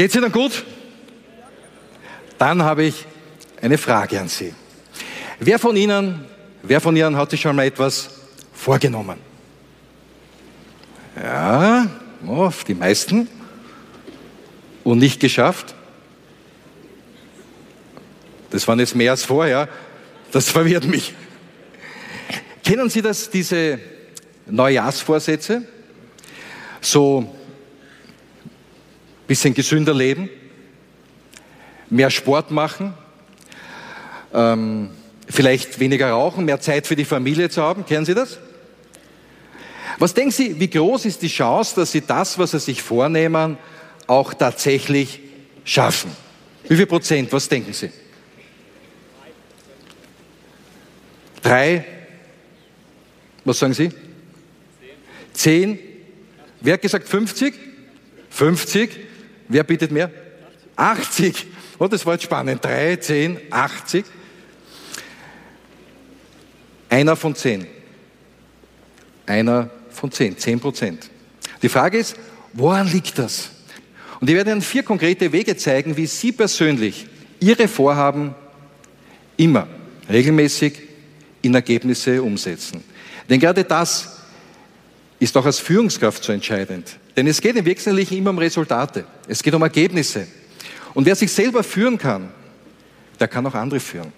Geht's Ihnen gut? Dann habe ich eine Frage an Sie. Wer von Ihnen, wer von Ihnen hat sich schon mal etwas vorgenommen? Ja, oh, die meisten. Und nicht geschafft? Das waren jetzt mehr als vorher. Das verwirrt mich. Kennen Sie das, diese Neujahrsvorsätze? So bisschen gesünder leben, mehr Sport machen, ähm, vielleicht weniger rauchen, mehr Zeit für die Familie zu haben. Kennen Sie das? Was denken Sie, wie groß ist die Chance, dass Sie das, was Sie sich vornehmen, auch tatsächlich schaffen? Wie viel Prozent? Was denken Sie? Drei? Was sagen Sie? Zehn? Wer hat gesagt 50? 50? Wer bietet mehr? 80. Oh, das war jetzt spannend. 3, 10, 80. Einer von 10. Einer von 10. 10 Prozent. Die Frage ist, woran liegt das? Und ich werde Ihnen vier konkrete Wege zeigen, wie Sie persönlich Ihre Vorhaben immer regelmäßig in Ergebnisse umsetzen. Denn gerade das ist auch als Führungskraft so entscheidend. Denn es geht im Wesentlichen immer um Resultate. Es geht um Ergebnisse. Und wer sich selber führen kann, der kann auch andere führen.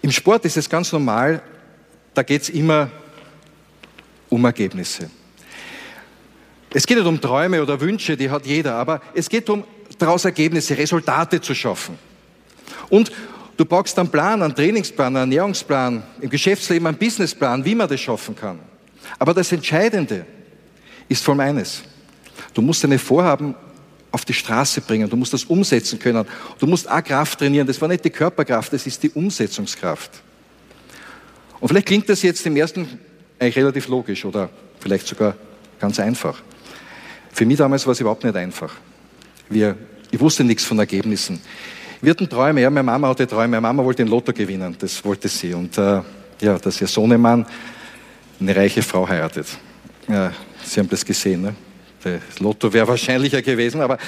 Im Sport ist es ganz normal, da geht es immer um Ergebnisse. Es geht nicht um Träume oder Wünsche, die hat jeder, aber es geht darum, daraus Ergebnisse, Resultate zu schaffen. Und du brauchst einen Plan, einen Trainingsplan, einen Ernährungsplan, im Geschäftsleben einen Businessplan, wie man das schaffen kann. Aber das Entscheidende ist vor allem eines. Du musst deine Vorhaben auf die Straße bringen, du musst das umsetzen können. Du musst auch Kraft trainieren. Das war nicht die Körperkraft, das ist die Umsetzungskraft. Und vielleicht klingt das jetzt im ersten eigentlich relativ logisch oder vielleicht sogar ganz einfach. Für mich damals war es überhaupt nicht einfach. Wir, ich wusste nichts von Ergebnissen. Wir hatten Träume, ja, meine Mama hatte Träume, meine Mama wollte den Lotto gewinnen, das wollte sie. Und äh, ja, dass ihr Sohnemann eine reiche Frau heiratet. Ja, Sie haben das gesehen, ne? Das Lotto wäre wahrscheinlicher gewesen, aber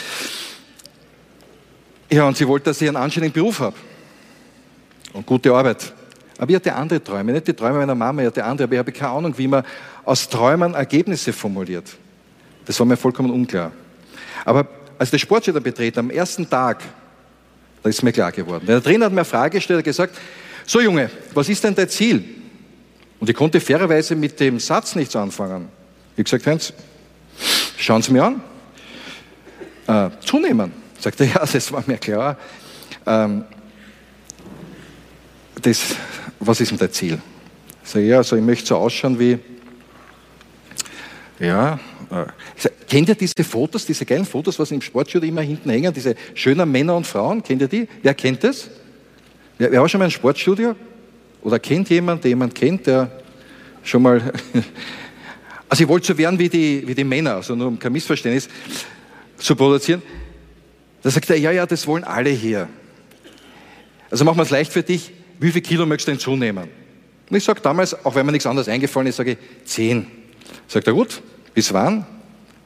ja, und sie wollte, dass ich einen anständigen Beruf habe und gute Arbeit. Aber ich hatte andere Träume, nicht die Träume meiner Mama, ich hatte andere, aber ich habe keine Ahnung, wie man aus Träumen Ergebnisse formuliert. Das war mir vollkommen unklar. Aber als ich das Sportcenter betreten, am ersten Tag, da ist mir klar geworden. Der Trainer hat mir eine Frage gestellt, hat gesagt, so Junge, was ist denn dein Ziel? Und ich konnte fairerweise mit dem Satz nichts anfangen. Ich habe gesagt, Heinz, schauen Sie mir an. Äh, zunehmen. Sagt er, ja, das war mir klar. Ähm, das, was ist denn dein Ziel? Ich sage, ja, also ich möchte so ausschauen wie, ja, äh, sag, kennt ihr diese Fotos, diese geilen Fotos, was im Sportstudio immer hinten hängen, diese schönen Männer und Frauen, kennt ihr die? Wer kennt das? Wer, wer war schon mal ein Sportstudio? Oder kennt jemand, der jemand kennt, der schon mal Also ich wollte so werden wie die, wie die Männer, also nur um kein Missverständnis zu produzieren. Da sagt er, ja, ja, das wollen alle hier. Also machen wir es leicht für dich. Wie viel Kilo möchtest du denn zunehmen? Und ich sage damals, auch wenn mir nichts anderes eingefallen ist, sage ich, zehn. Sagt er, gut, bis wann?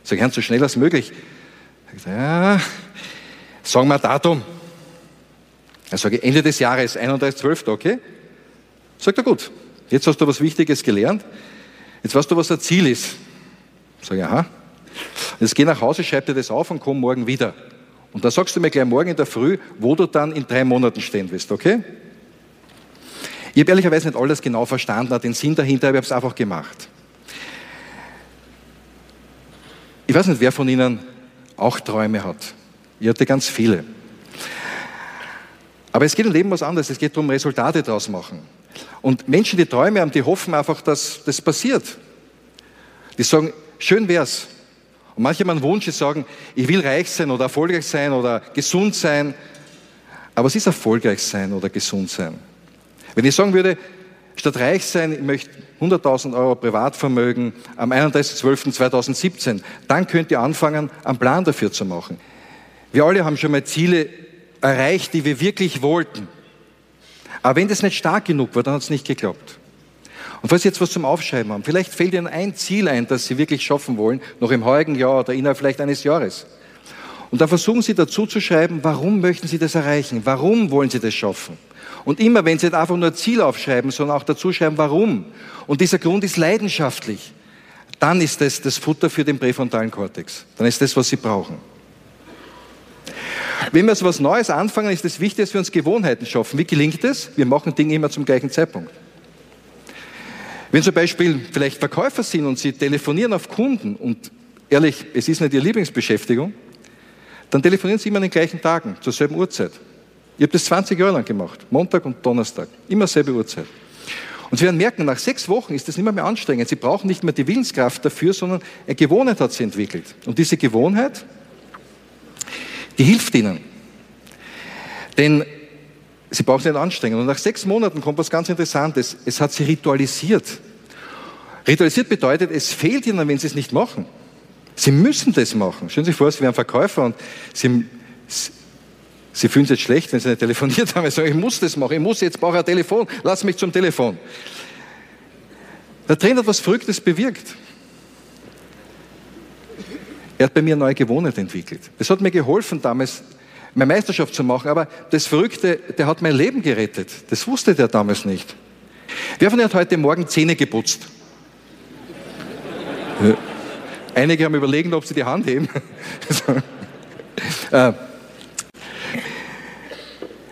Sag ich, so schnell als möglich. Sagt er, ja, sagen wir ein Datum. Dann sage ich, Ende des Jahres, 31.12., okay? Sagt er, gut, jetzt hast du was Wichtiges gelernt. Jetzt weißt du, was ein Ziel ist. Sag ich, aha. Jetzt geh nach Hause, schreib dir das auf und komm morgen wieder. Und dann sagst du mir gleich morgen in der Früh, wo du dann in drei Monaten stehen wirst, okay? Ich habe ehrlicherweise nicht alles genau verstanden, den Sinn dahinter, aber ich habe es einfach gemacht. Ich weiß nicht, wer von Ihnen auch Träume hat. Ich hatte ganz viele. Aber es geht im Leben was anderes. Es geht darum, Resultate draus machen. Und Menschen, die Träume haben, die hoffen einfach, dass das passiert. Die sagen, schön wär's. Und manche haben einen Wunsch, die sagen, ich will reich sein oder erfolgreich sein oder gesund sein. Aber was ist erfolgreich sein oder gesund sein? Wenn ich sagen würde, statt reich sein, ich möchte 100.000 Euro Privatvermögen am 31.12.2017, dann könnt ihr anfangen, einen Plan dafür zu machen. Wir alle haben schon mal Ziele erreicht, die wir wirklich wollten. Aber wenn das nicht stark genug war, dann hat es nicht geklappt. Und falls Sie jetzt was zum Aufschreiben haben, vielleicht fällt Ihnen ein Ziel ein, das Sie wirklich schaffen wollen, noch im heutigen Jahr oder innerhalb vielleicht eines Jahres. Und dann versuchen Sie dazu zu schreiben, warum möchten Sie das erreichen? Warum wollen Sie das schaffen? Und immer, wenn Sie nicht einfach nur ein Ziel aufschreiben, sondern auch dazu schreiben, warum. Und dieser Grund ist leidenschaftlich. Dann ist das das Futter für den präfrontalen Kortex. Dann ist das, was Sie brauchen. Wenn wir so etwas Neues anfangen, ist es wichtig, dass wir uns Gewohnheiten schaffen. Wie gelingt es? Wir machen Dinge immer zum gleichen Zeitpunkt. Wenn zum Beispiel vielleicht Verkäufer sind und sie telefonieren auf Kunden und ehrlich, es ist nicht ihre Lieblingsbeschäftigung, dann telefonieren sie immer an den gleichen Tagen, zur selben Uhrzeit. Ich habe das 20 Jahre lang gemacht, Montag und Donnerstag, immer selbe Uhrzeit. Und Sie werden merken, nach sechs Wochen ist das nicht mehr, mehr anstrengend. Sie brauchen nicht mehr die Willenskraft dafür, sondern eine Gewohnheit hat sie entwickelt. Und diese Gewohnheit, die hilft ihnen. Denn sie brauchen sich nicht anstrengen. Und nach sechs Monaten kommt was ganz Interessantes. Es hat sie ritualisiert. Ritualisiert bedeutet, es fehlt ihnen, wenn sie es nicht machen. Sie müssen das machen. Stellen Sie sich vor, Sie wären Verkäufer und Sie, Sie fühlen sich jetzt schlecht, wenn Sie nicht telefoniert haben. Sie sagen, ich muss das machen, ich muss, jetzt brauche ich ein Telefon, lass mich zum Telefon. Der Trainer hat was Verrücktes bewirkt. Er hat bei mir neue Gewohnheit entwickelt. Das hat mir geholfen, damals meine Meisterschaft zu machen, aber das Verrückte, der hat mein Leben gerettet. Das wusste der damals nicht. Wer von Ihnen hat heute Morgen Zähne geputzt? Einige haben überlegen, ob sie die Hand heben. äh,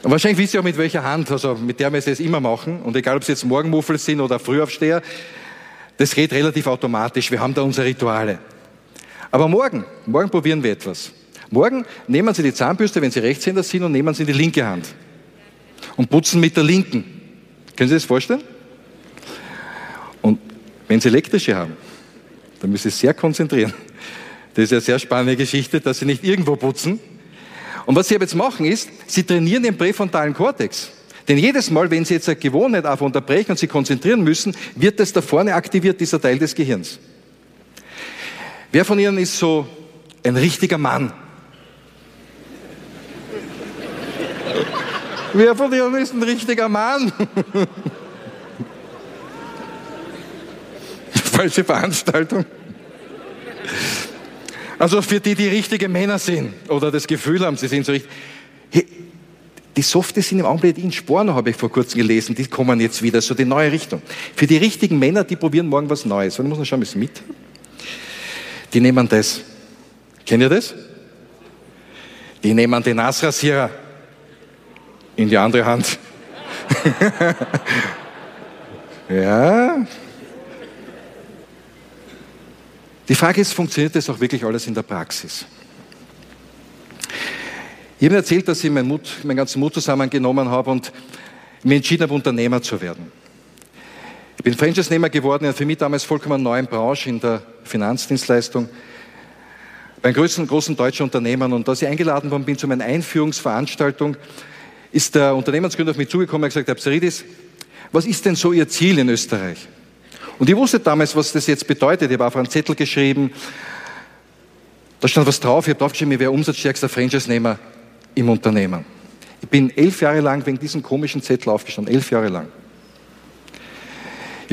wahrscheinlich wisst ihr auch mit welcher Hand, also mit der wir es immer machen. Und egal, ob sie jetzt Morgenmuffel sind oder Frühaufsteher, das geht relativ automatisch. Wir haben da unsere Rituale. Aber morgen, morgen probieren wir etwas. Morgen nehmen Sie die Zahnbürste, wenn Sie Rechtshänder sind, und nehmen Sie in die linke Hand. Und putzen mit der linken. Können Sie das vorstellen? Und wenn Sie elektrische haben, dann müssen Sie sehr konzentrieren. Das ist eine sehr spannende Geschichte, dass Sie nicht irgendwo putzen. Und was Sie aber jetzt machen ist, Sie trainieren den präfrontalen Kortex. Denn jedes Mal, wenn Sie jetzt eine Gewohnheit einfach unterbrechen und Sie konzentrieren müssen, wird das da vorne aktiviert, dieser Teil des Gehirns. Wer von Ihnen ist so ein richtiger Mann? Wer von Ihnen ist ein richtiger Mann? Falsche Veranstaltung. Also für die, die richtige Männer sind oder das Gefühl haben, sie sind so richtig. Hey, die Softe sind im Augenblick in Sporno, habe ich vor kurzem gelesen, die kommen jetzt wieder, so die neue Richtung. Für die richtigen Männer, die probieren morgen was Neues. Und muss noch schauen, bis mit die nehmen das. Kennt ihr das? Die nehmen den Nasrasierer in die andere Hand. ja. Die Frage ist, funktioniert das auch wirklich alles in der Praxis? Ich habe erzählt, dass ich meinen, Mut, meinen ganzen Mut zusammengenommen habe und mir entschieden habe, Unternehmer zu werden. Ich bin Franchise-Nehmer geworden in einer für mich damals vollkommen neuen Branche in der Finanzdienstleistung bei einem großen, großen deutschen Unternehmen. Und als ich eingeladen worden bin zu meiner Einführungsveranstaltung, ist der Unternehmensgründer auf mich zugekommen und hat gesagt, Herr Psaridis, was ist denn so Ihr Ziel in Österreich? Und ich wusste damals, was das jetzt bedeutet. Ich habe auf einen Zettel geschrieben, da stand was drauf, ich habe draufgeschrieben, ich wäre umsatzstärkster Franchise-Nehmer im Unternehmen. Ich bin elf Jahre lang wegen diesem komischen Zettel aufgestanden, elf Jahre lang.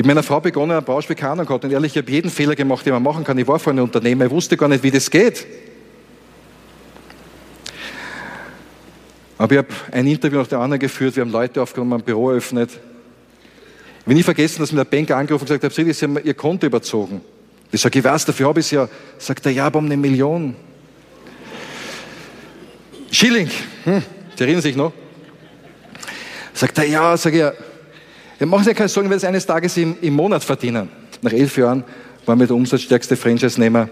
Mit meiner Frau begonnen, einen Bauspeck gehabt und ehrlich, ich habe jeden Fehler gemacht, den man machen kann. Ich war vorher ein Unternehmer, ich wusste gar nicht, wie das geht. Aber ich habe ein Interview nach dem anderen geführt, wir haben Leute aufgenommen, ein Büro eröffnet. Ich will nie vergessen, dass mir der Banker angerufen und gesagt hat, Sie haben Ihr Konto überzogen. Ich sage, ich weiß, dafür habe ich es ja. Sagt er, ja, aber um eine Million. Schilling, hm, Sie erinnern sich noch? Sagt er, ja, sage ich, wir machen sich keine Sorgen, wir werden es eines Tages im, im Monat verdienen. Nach elf Jahren waren wir der umsatzstärkste Franchise-Nehmer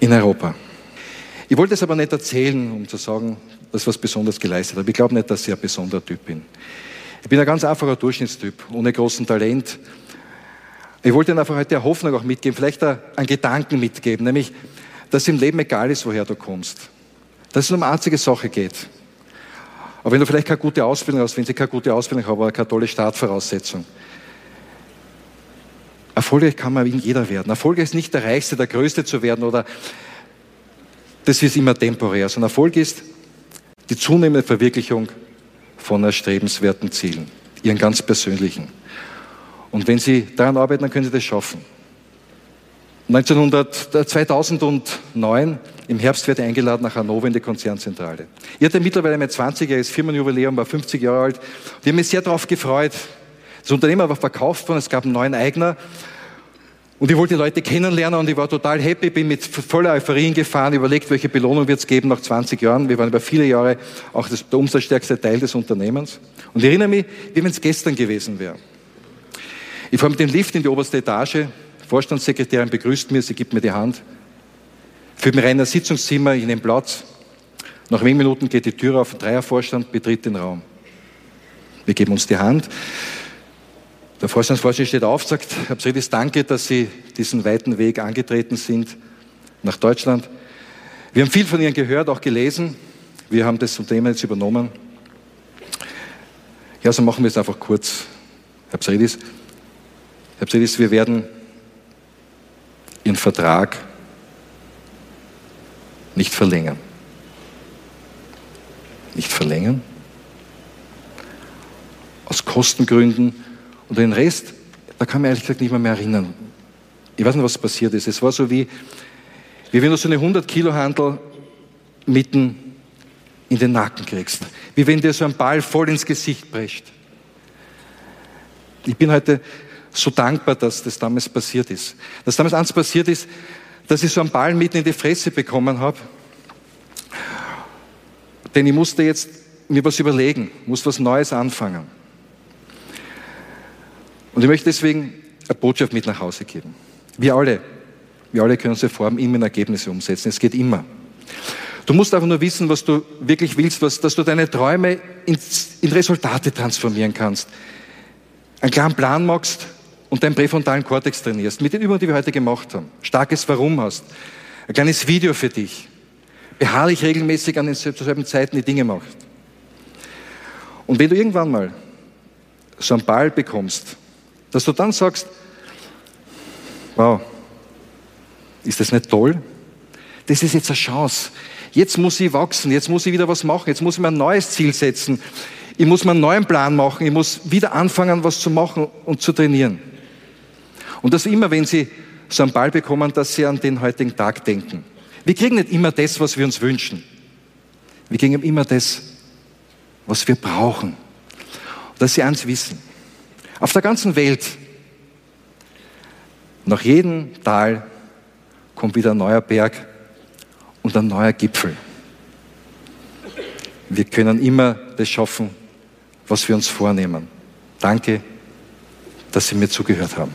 in Europa. Ich wollte es aber nicht erzählen, um zu sagen, dass ich was Besonderes geleistet habe. Ich glaube nicht, dass ich ein besonderer Typ bin. Ich bin ein ganz einfacher Durchschnittstyp, ohne großen Talent. Ich wollte Ihnen einfach heute eine Hoffnung auch mitgeben, vielleicht einen Gedanken mitgeben, nämlich, dass im Leben egal ist, woher du kommst. Dass es um einzige Sache geht. Aber wenn du vielleicht keine gute Ausbildung hast, wenn sie keine gute Ausbildung haben, aber keine tolle Startvoraussetzung. Erfolgreich kann man wie jeder werden. Erfolg ist nicht der Reichste, der Größte zu werden oder das ist immer temporär, sondern Erfolg ist die zunehmende Verwirklichung von erstrebenswerten Zielen, ihren ganz persönlichen. Und wenn Sie daran arbeiten, dann können Sie das schaffen. 1900, 2009 im Herbst werde ich eingeladen nach Hannover in die Konzernzentrale. Ich hatte mittlerweile mein 20-jähriges Firmenjubiläum, war 50 Jahre alt. Ich habe mich sehr darauf gefreut. Das Unternehmen war verkauft worden, es gab einen neuen Eigner. Und ich wollte die Leute kennenlernen und ich war total happy, bin mit voller Euphorie gefahren, überlegt, welche Belohnung wird es geben nach 20 Jahren. Wir waren über viele Jahre auch das, der umsatzstärkste Teil des Unternehmens. Und ich erinnere mich, wie wenn es gestern gewesen wäre. Ich fahre mit dem Lift in die oberste Etage, Vorstandssekretärin begrüßt mir, sie gibt mir die Hand, führt mich rein in Sitzungszimmer, ich nehme Platz. Nach wenigen Minuten geht die Tür auf, ein Dreiervorstand betritt den Raum. Wir geben uns die Hand. Der Vorstandsvorsitzende steht auf, sagt, Herr Psridis, danke, dass Sie diesen weiten Weg angetreten sind nach Deutschland. Wir haben viel von Ihnen gehört, auch gelesen. Wir haben das Unternehmen jetzt übernommen. Ja, so machen wir es einfach kurz. Herr Psridis, Herr Psridis, wir werden Ihren Vertrag nicht verlängern. Nicht verlängern? Aus Kostengründen und den Rest, da kann man ehrlich gesagt nicht mehr, mehr erinnern. Ich weiß nicht, was passiert ist. Es war so wie, wie wenn du so eine 100 Kilo Handel mitten in den Nacken kriegst. Wie wenn dir so ein Ball voll ins Gesicht prescht. Ich bin heute so dankbar, dass das damals passiert ist. Dass damals eins passiert ist, dass ich so einen Ball mitten in die Fresse bekommen habe. Denn ich musste jetzt mir was überlegen, muss was Neues anfangen. Und ich möchte deswegen eine Botschaft mit nach Hause geben. Wir alle, wir alle können unsere Formen immer in Ergebnisse umsetzen. Es geht immer. Du musst einfach nur wissen, was du wirklich willst, was, dass du deine Träume in, in Resultate transformieren kannst. Einen klaren Plan machst und deinen präfrontalen Kortex trainierst. Mit den Übungen, die wir heute gemacht haben. Starkes Warum hast. Ein kleines Video für dich. Beharrlich regelmäßig an denselben Zeiten die Dinge machst. Und wenn du irgendwann mal so einen Ball bekommst, dass du dann sagst, wow, ist das nicht toll? Das ist jetzt eine Chance. Jetzt muss ich wachsen, jetzt muss ich wieder was machen, jetzt muss ich mir ein neues Ziel setzen. Ich muss mir einen neuen Plan machen, ich muss wieder anfangen, was zu machen und zu trainieren. Und dass immer, wenn Sie so einen Ball bekommen, dass Sie an den heutigen Tag denken. Wir kriegen nicht immer das, was wir uns wünschen. Wir kriegen immer das, was wir brauchen. Und dass Sie eins wissen. Auf der ganzen Welt, nach jedem Tal kommt wieder ein neuer Berg und ein neuer Gipfel. Wir können immer das schaffen, was wir uns vornehmen. Danke, dass Sie mir zugehört haben.